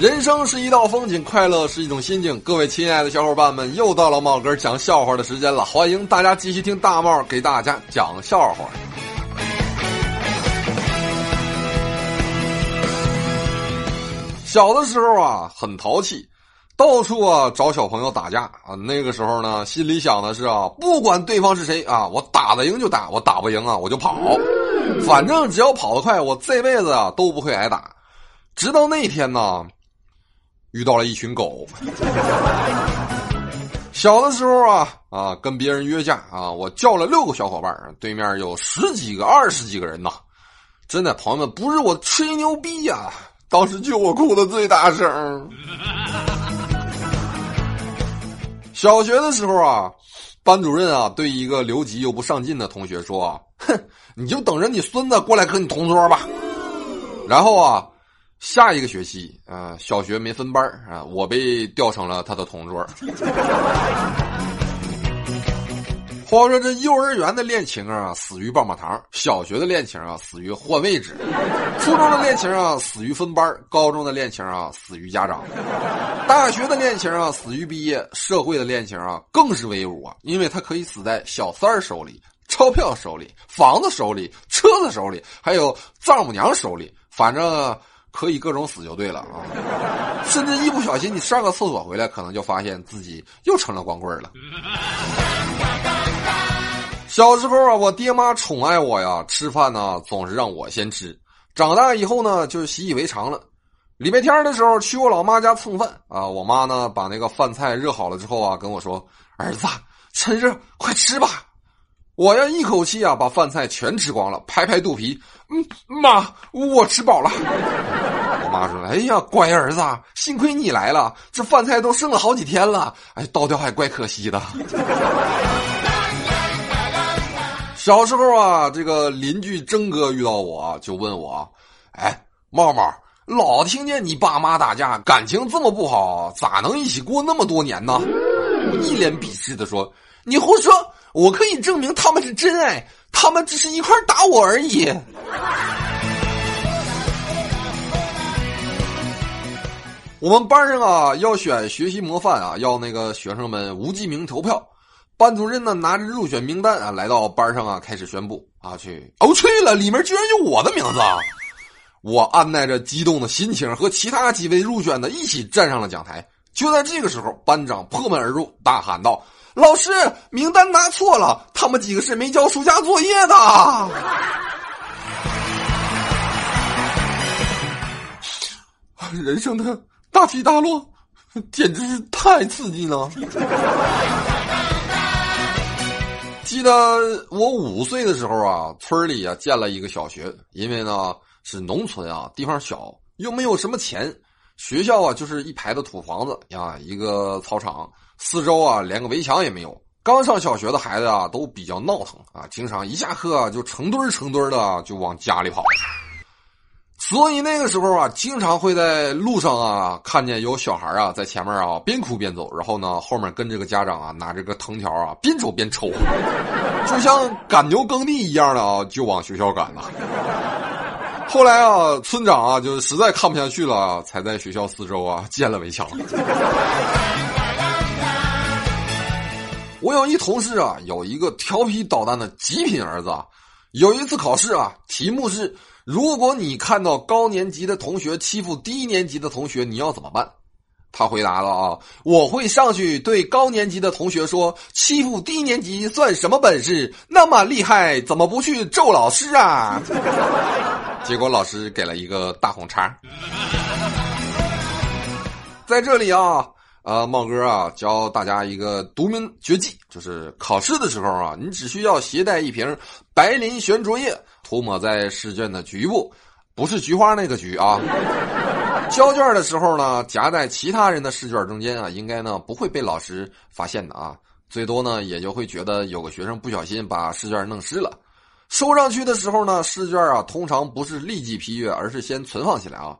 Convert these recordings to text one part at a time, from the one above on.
人生是一道风景，快乐是一种心境。各位亲爱的小伙伴们，又到了帽哥讲笑话的时间了，欢迎大家继续听大帽给大家讲笑话。小的时候啊，很淘气，到处啊找小朋友打架啊。那个时候呢，心里想的是啊，不管对方是谁啊，我打得赢就打，我打不赢啊我就跑，反正只要跑得快，我这辈子啊都不会挨打。直到那天呢。遇到了一群狗。小的时候啊啊，跟别人约架啊，我叫了六个小伙伴对面有十几个、二十几个人呐。真的，朋友们，不是我吹牛逼呀，当时就我哭的最大声。小学的时候啊，班主任啊对一个留级又不上进的同学说：“哼，你就等着你孙子过来跟你同桌吧。”然后啊。下一个学期啊，小学没分班啊，我被调成了他的同桌。话说这幼儿园的恋情啊，死于棒棒糖；小学的恋情啊，死于换位置；初中的恋情啊，死于分班；高中的恋情啊，死于家长；大学的恋情啊，死于毕业；社会的恋情啊，更是威武啊，因为他可以死在小三儿手里、钞票手里、房子手里、车子手里，还有丈母娘手里，反正。可以各种死就对了啊！甚至一不小心你上个厕所回来，可能就发现自己又成了光棍了。小时候啊，我爹妈宠爱我呀，吃饭呢总是让我先吃。长大以后呢，就习以为常了。礼拜天的时候去我老妈家蹭饭啊，我妈呢把那个饭菜热好了之后啊，跟我说：“儿子，趁热快吃吧。”我要一口气啊把饭菜全吃光了，拍拍肚皮，嗯，妈，我吃饱了。我妈说：“哎呀，乖儿子，幸亏你来了，这饭菜都剩了好几天了，哎，倒掉还怪可惜的。”小时候啊，这个邻居曾哥遇到我就问我：“哎，茂茂，老听见你爸妈打架，感情这么不好，咋能一起过那么多年呢？”我一脸鄙视的说：“你胡说。”我可以证明他们是真爱，他们只是一块打我而已。我们班上啊，要选学习模范啊，要那个学生们无记名投票。班主任呢，拿着入选名单啊，来到班上啊，开始宣布啊，去。哦，去了，里面居然有我的名字啊！我按耐着激动的心情，和其他几位入选的一起站上了讲台。就在这个时候，班长破门而入，大喊道。老师，名单拿错了，他们几个是没交暑假作业的。人生的大起大落，简直是太刺激了。记得我五岁的时候啊，村里啊建了一个小学，因为呢是农村啊，地方小，又没有什么钱，学校啊就是一排的土房子呀，一个操场。四周啊，连个围墙也没有。刚上小学的孩子啊，都比较闹腾啊，经常一下课就成堆成堆的就往家里跑。所以那个时候啊，经常会在路上啊，看见有小孩啊在前面啊边哭边走，然后呢后面跟这个家长啊拿着个藤条啊边走边抽，就像赶牛耕地一样的啊就往学校赶了。后来啊，村长啊就实在看不下去了，才在学校四周啊建了围墙。我有一同事啊，有一个调皮捣蛋的极品儿子啊。有一次考试啊，题目是：如果你看到高年级的同学欺负低年级的同学，你要怎么办？他回答了啊，我会上去对高年级的同学说：欺负低年级算什么本事？那么厉害，怎么不去揍老师啊？结果老师给了一个大红叉。在这里啊。啊，茂哥啊，教大家一个独门绝技，就是考试的时候啊，你只需要携带一瓶白磷悬浊液，涂抹在试卷的局部，不是菊花那个菊啊。交卷的时候呢，夹在其他人的试卷中间啊，应该呢不会被老师发现的啊，最多呢也就会觉得有个学生不小心把试卷弄湿了。收上去的时候呢，试卷啊通常不是立即批阅，而是先存放起来啊。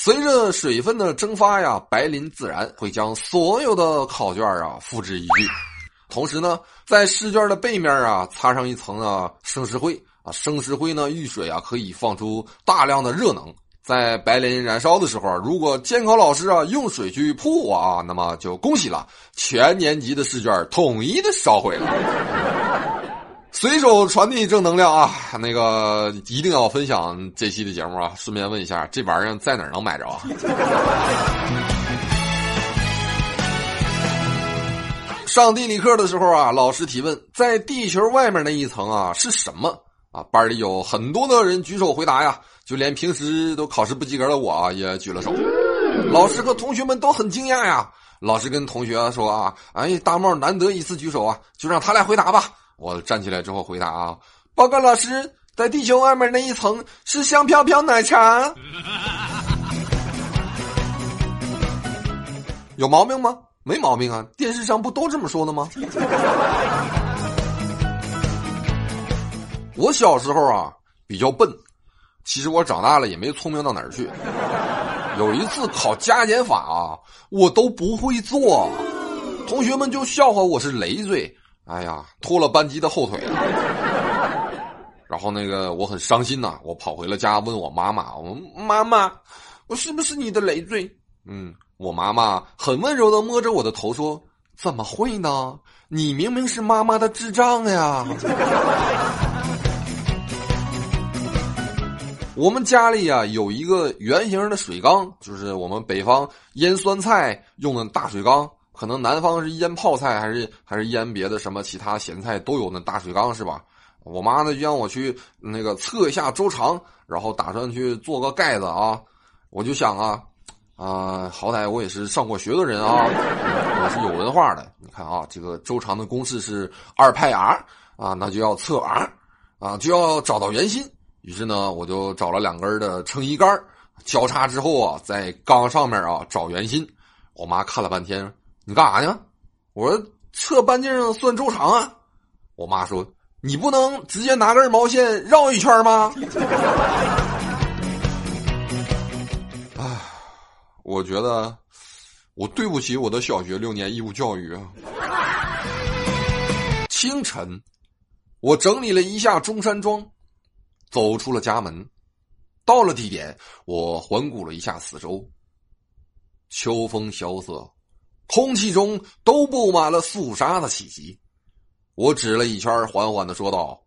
随着水分的蒸发呀，白磷自燃会将所有的考卷啊付之一炬。同时呢，在试卷的背面啊擦上一层啊生石灰啊，生石灰呢遇水啊可以放出大量的热能，在白磷燃烧的时候，如果监考老师啊用水去扑火啊，那么就恭喜了，全年级的试卷统一的烧毁了。随手传递正能量啊！那个一定要分享这期的节目啊！顺便问一下，这玩意儿在哪儿能买着啊？上地理课的时候啊，老师提问：在地球外面那一层啊是什么？啊，班里有很多的人举手回答呀，就连平时都考试不及格的我啊也举了手。老师和同学们都很惊讶呀。老师跟同学说啊：“哎，大帽难得一次举手啊，就让他来回答吧。”我站起来之后回答啊，报告老师，在地球外面那一层是香飘飘奶茶，有毛病吗？没毛病啊，电视上不都这么说的吗？我小时候啊比较笨，其实我长大了也没聪明到哪儿去。有一次考加减法啊，我都不会做，同学们就笑话我是累赘。哎呀，拖了班级的后腿了。然后那个我很伤心呐，我跑回了家，问我妈妈：“我妈妈，我是不是你的累赘？”嗯，我妈妈很温柔的摸着我的头说：“怎么会呢？你明明是妈妈的智障呀！” 我们家里呀有一个圆形的水缸，就是我们北方腌酸菜用的大水缸。可能南方是腌泡菜，还是还是腌别的什么其他咸菜都有那大水缸是吧？我妈呢就让我去那个测一下周长，然后打算去做个盖子啊。我就想啊啊，好歹我也是上过学的人啊，我是有文化的。你看啊，这个周长的公式是二派 r 啊，那就要测 r 啊，就要找到圆心。于是呢，我就找了两根的撑衣杆交叉之后啊，在缸上面啊找圆心。我妈看了半天。你干啥呢？我说测半径算周长啊。我妈说：“你不能直接拿根毛线绕一圈吗？”唉，我觉得我对不起我的小学六年义务教育啊。清晨，我整理了一下中山装，走出了家门。到了地点，我环顾了一下四周，秋风萧瑟。空气中都布满了肃杀的气息，我指了一圈，缓缓的说道：“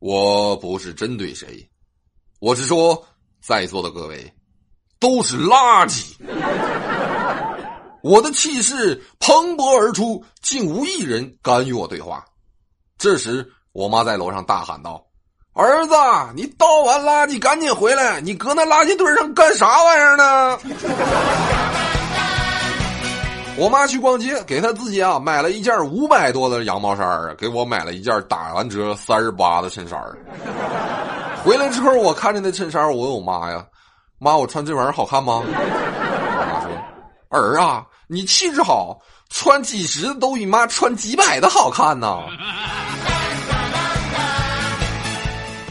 我不是针对谁，我是说，在座的各位都是垃圾。”我的气势蓬勃而出，竟无一人敢与我对话。这时，我妈在楼上大喊道：“儿子，你倒完垃圾赶紧回来，你搁那垃圾堆上干啥玩意儿呢？”我妈去逛街，给她自己啊买了一件五百多的羊毛衫儿，给我买了一件打完折三十八的衬衫儿。回来之后，我看着那衬衫，我问我妈呀：“妈，我穿这玩意儿好看吗？”我妈说：“儿啊，你气质好，穿几十的都比妈穿几百的好看呢。”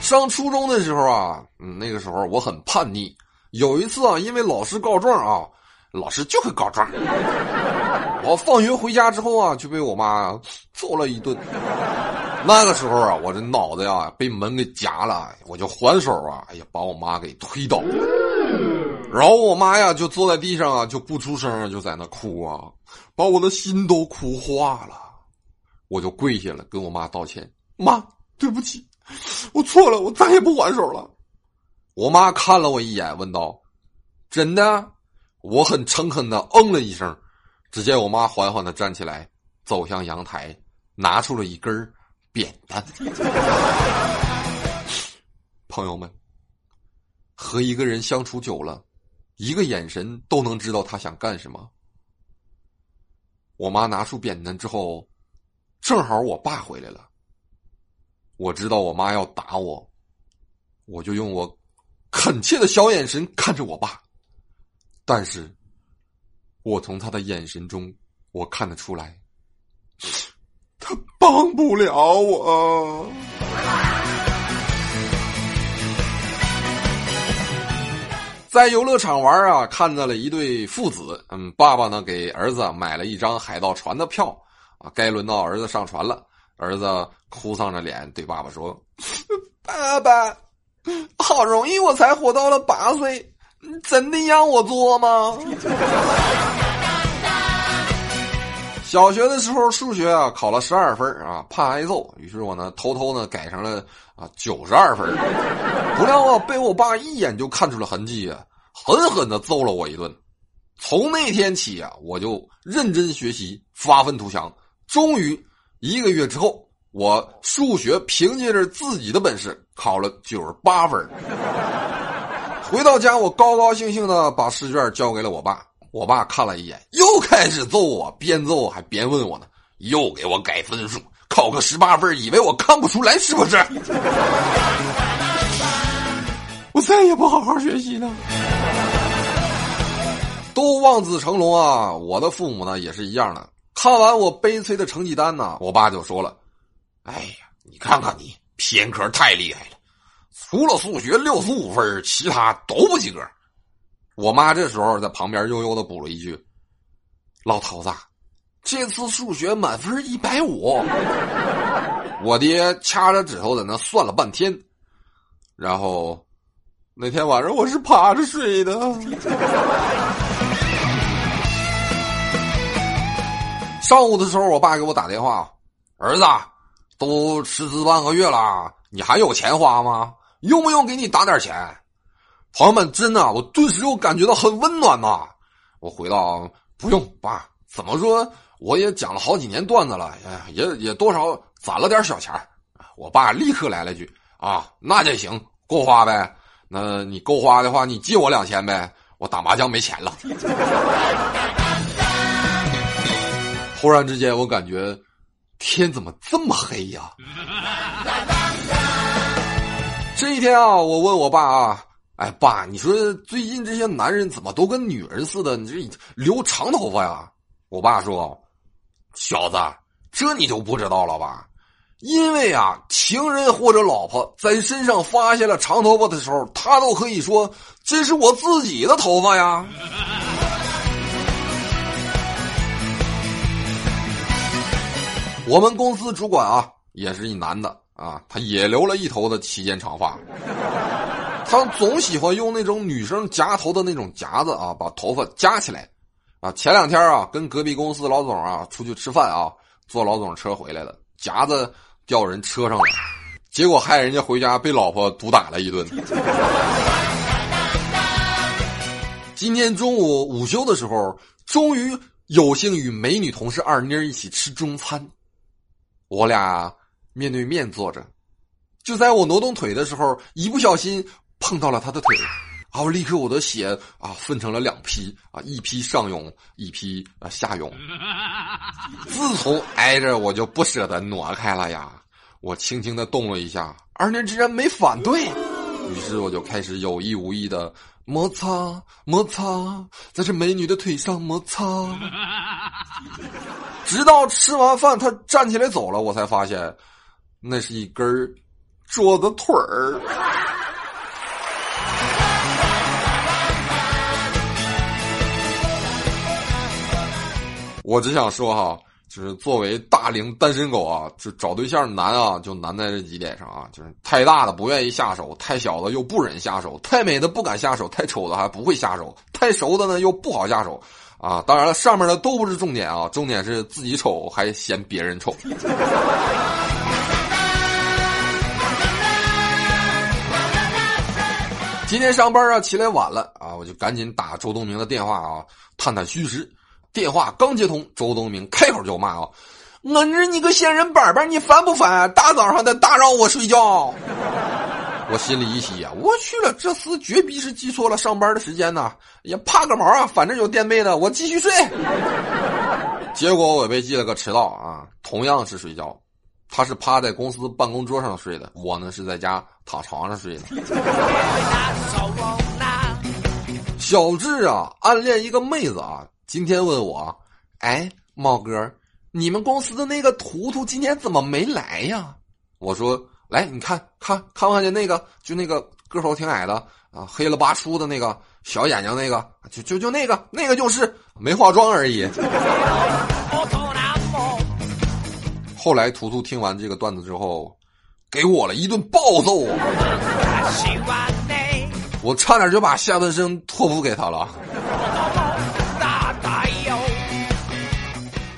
上初中的时候啊，嗯，那个时候我很叛逆。有一次啊，因为老师告状啊。老师就会告状。我放学回家之后啊，就被我妈揍了一顿。那个时候啊，我这脑子呀被门给夹了，我就还手啊，哎呀，把我妈给推倒。然后我妈呀就坐在地上啊，就不出声，就在那哭啊，把我的心都哭化了。我就跪下了，跟我妈道歉：“妈，对不起，我错了，我再也不还手了。”我妈看了我一眼，问道：“真的？”我很诚恳的嗯了一声，只见我妈缓缓的站起来，走向阳台，拿出了一根扁担。朋友们，和一个人相处久了，一个眼神都能知道他想干什么。我妈拿出扁担之后，正好我爸回来了。我知道我妈要打我，我就用我恳切的小眼神看着我爸。但是，我从他的眼神中，我看得出来，他帮不了我。在游乐场玩啊，看到了一对父子。嗯，爸爸呢给儿子买了一张海盗船的票啊，该轮到儿子上船了。儿子哭丧着脸对爸爸说：“ 爸爸，好容易我才活到了八岁，真的让我做吗？小学的时候数学啊考了十二分啊，怕挨揍，于是我呢偷偷呢改成了啊九十二分，不料啊被我爸一眼就看出了痕迹啊，狠狠的揍了我一顿。从那天起啊，我就认真学习，发愤图强。终于一个月之后，我数学凭借着自己的本事考了九十八分。回到家，我高高兴兴的把试卷交给了我爸。我爸看了一眼，又开始揍我，边揍还边问我呢，又给我改分数，考个十八分，以为我看不出来是不是？我再也不好好学习了。都望子成龙啊！我的父母呢也是一样的。看完我悲催的成绩单呢，我爸就说了：“哎呀，你看看你偏科太厉害了，除了数学六十五分，其他都不及格。”我妈这时候在旁边悠悠的补了一句：“老头子，这次数学满分一百五。”我爹掐着指头在那算了半天，然后那天晚上我是趴着睡的。上午的时候，我爸给我打电话：“儿子，都辞职半个月了，你还有钱花吗？用不用给你打点钱？”朋友们，真的，我顿时又感觉到很温暖呐！我回道：“不用，爸，怎么说我也讲了好几年段子了，也也多少攒了点小钱我爸立刻来了句：“啊，那就行，够花呗。那你够花的话，你借我两千呗，我打麻将没钱了。忽然之间，我感觉天怎么这么黑呀？一天啊，我问我爸啊。哎，爸，你说最近这些男人怎么都跟女人似的？你这留长头发呀？我爸说：“小子，这你就不知道了吧？因为啊，情人或者老婆在身上发现了长头发的时候，他都可以说这是我自己的头发呀。”我们公司主管啊，也是一男的啊，他也留了一头的齐肩长发。他总喜欢用那种女生夹头的那种夹子啊，把头发夹起来，啊，前两天啊，跟隔壁公司老总啊出去吃饭啊，坐老总车回来了，夹子掉人车上了，结果害人家回家被老婆毒打了一顿。今天中午午休的时候，终于有幸与美女同事二妮一起吃中餐，我俩面对面坐着，就在我挪动腿的时候，一不小心。碰到了他的腿，然后立刻我的血啊分成了两批啊，一批上涌，一批啊下涌。自从挨着我就不舍得挪开了呀，我轻轻的动了一下，二妮竟然没反对，于是我就开始有意无意的摩擦摩擦，在这美女的腿上摩擦，直到吃完饭她站起来走了，我才发现那是一根桌子腿儿。我只想说哈，就是作为大龄单身狗啊，就找对象难啊，就难在这几点上啊，就是太大的不愿意下手，太小的又不忍下手，太美的不敢下手，太丑的还不会下手，太熟的呢又不好下手，啊，当然了，上面的都不是重点啊，重点是自己丑还嫌别人丑。今天上班啊，起来晚了啊，我就赶紧打周东明的电话啊，探探虚实。电话刚接通，周东明开口就骂啊：“我日你个仙人板板，你烦不烦？大早上的打扰我睡觉。”我心里一喜呀，我去了，这厮绝逼是记错了上班的时间呐！也怕个毛啊，反正有垫背的，我继续睡。结果我被记了个迟到啊，同样是睡觉，他是趴在公司办公桌上睡的，我呢是在家躺床上睡的。小智啊，暗恋一个妹子啊。今天问我，哎，茂哥，你们公司的那个图图今天怎么没来呀？我说，来，你看看看看见那个，就那个个头挺矮的啊，黑了吧出的那个小眼睛那个，就就就那个，那个就是没化妆而已。后来图图听完这个段子之后，给我了一顿暴揍啊。我差点就把下半身托付给他了。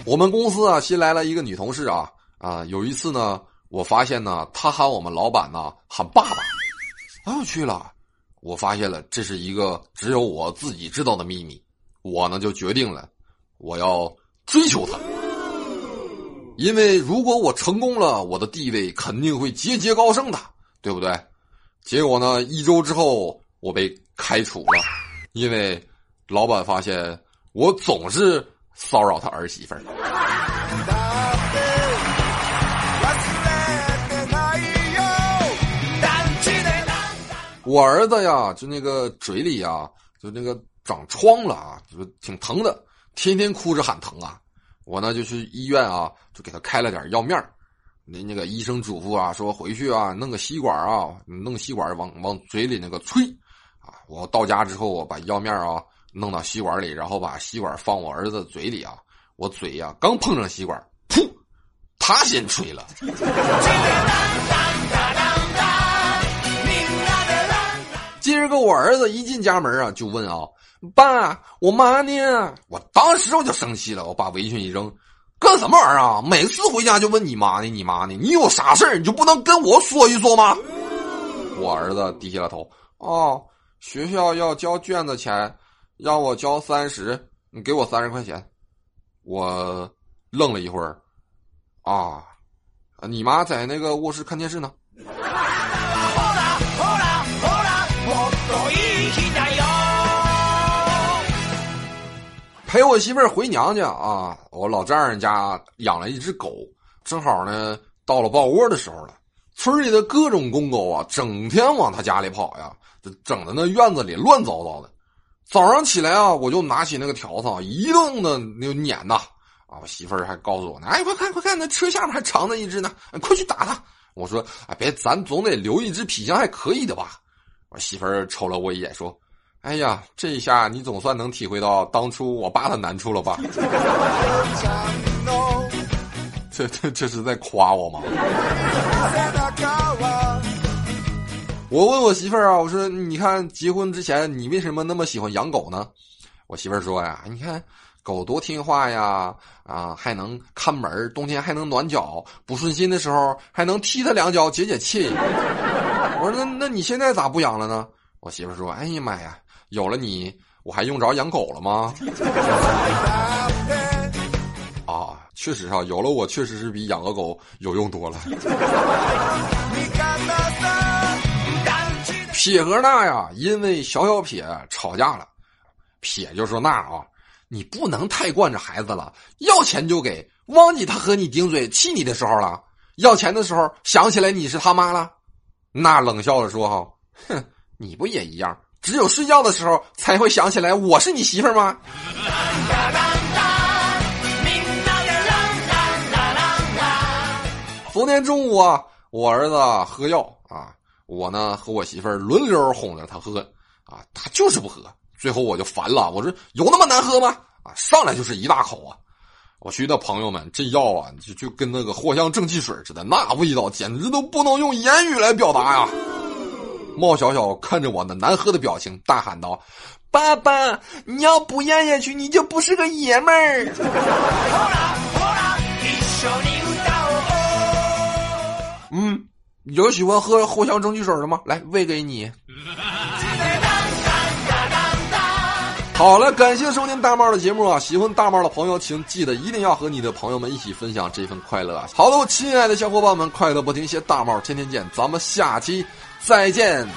我们公司啊，新来了一个女同事啊啊！有一次呢，我发现呢，她喊我们老板呢喊爸爸。哎我去了！我发现了，这是一个只有我自己知道的秘密。我呢就决定了，我要追求她，因为如果我成功了，我的地位肯定会节节高升的，对不对？结果呢，一周之后我被开除了，因为老板发现我总是骚扰他儿媳妇儿。我儿子呀，就那个嘴里呀，就那个长疮了啊，就挺疼的，天天哭着喊疼啊。我呢就去医院啊，就给他开了点药面那那个医生嘱咐啊，说回去啊，弄个吸管啊，弄吸管往往嘴里那个吹啊。我到家之后，我把药面啊弄到吸管里，然后把吸管放我儿子嘴里啊。我嘴呀刚碰上吸管，噗，他先吹了。今儿个我儿子一进家门啊，就问啊：“爸，我妈呢？”我当时我就生气了，我把围裙一扔：“干什么玩意儿啊？每次回家就问你妈呢，你妈呢？你有啥事儿你就不能跟我说一说吗？”我儿子低下了头：“哦，学校要交卷子钱，让我交三十，你给我三十块钱。”我愣了一会儿：“啊，你妈在那个卧室看电视呢。”陪我媳妇儿回娘家啊！我老丈人家养了一只狗，正好呢到了抱窝的时候了。村里的各种公狗啊，整天往他家里跑呀，整的那院子里乱糟糟的。早上起来啊，我就拿起那个条子，一顿的那撵呐。啊，我媳妇儿还告诉我呢，哎，快看快看，那车下面还藏着一只呢，快去打它！我说，哎，别，咱总得留一只皮相，还可以的吧？我媳妇儿瞅了我一眼，说。哎呀，这一下你总算能体会到当初我爸的难处了吧？这这这是在夸我吗？我问我媳妇儿啊，我说你看结婚之前你为什么那么喜欢养狗呢？我媳妇儿说呀，你看狗多听话呀，啊还能看门，冬天还能暖脚，不顺心的时候还能踢它两脚解解气。我说那那你现在咋不养了呢？我媳妇儿说，哎呀妈呀！有了你，我还用着养狗了吗？啊，确实啊，有了我，确实是比养个狗有用多了。撇和那呀，因为小小撇吵架了。撇就说那啊，你不能太惯着孩子了，要钱就给，忘记他和你顶嘴气你的时候了。要钱的时候想起来你是他妈了，那冷笑着说哈，哼，你不也一样？只有睡觉的时候才会想起来我是你媳妇儿吗？昨天中午啊，我儿子喝药啊，我呢和我媳妇儿轮流哄着他喝啊，他就是不喝。最后我就烦了，我说有那么难喝吗？啊，上来就是一大口啊！我去的朋友们，这药啊就就跟那个藿香正气水似的，那味道简直都不能用言语来表达呀！冒小小看着我那难喝的表情，大喊道：“爸爸，你要不咽下去，你就不是个爷们儿。”嗯，有喜欢喝藿香正气水的吗？来，喂给你。好了，感谢收听大帽的节目啊！喜欢大帽的朋友，请记得一定要和你的朋友们一起分享这份快乐啊。好了，亲爱的小伙伴们，快乐不停歇，大帽天天见，咱们下期。再见。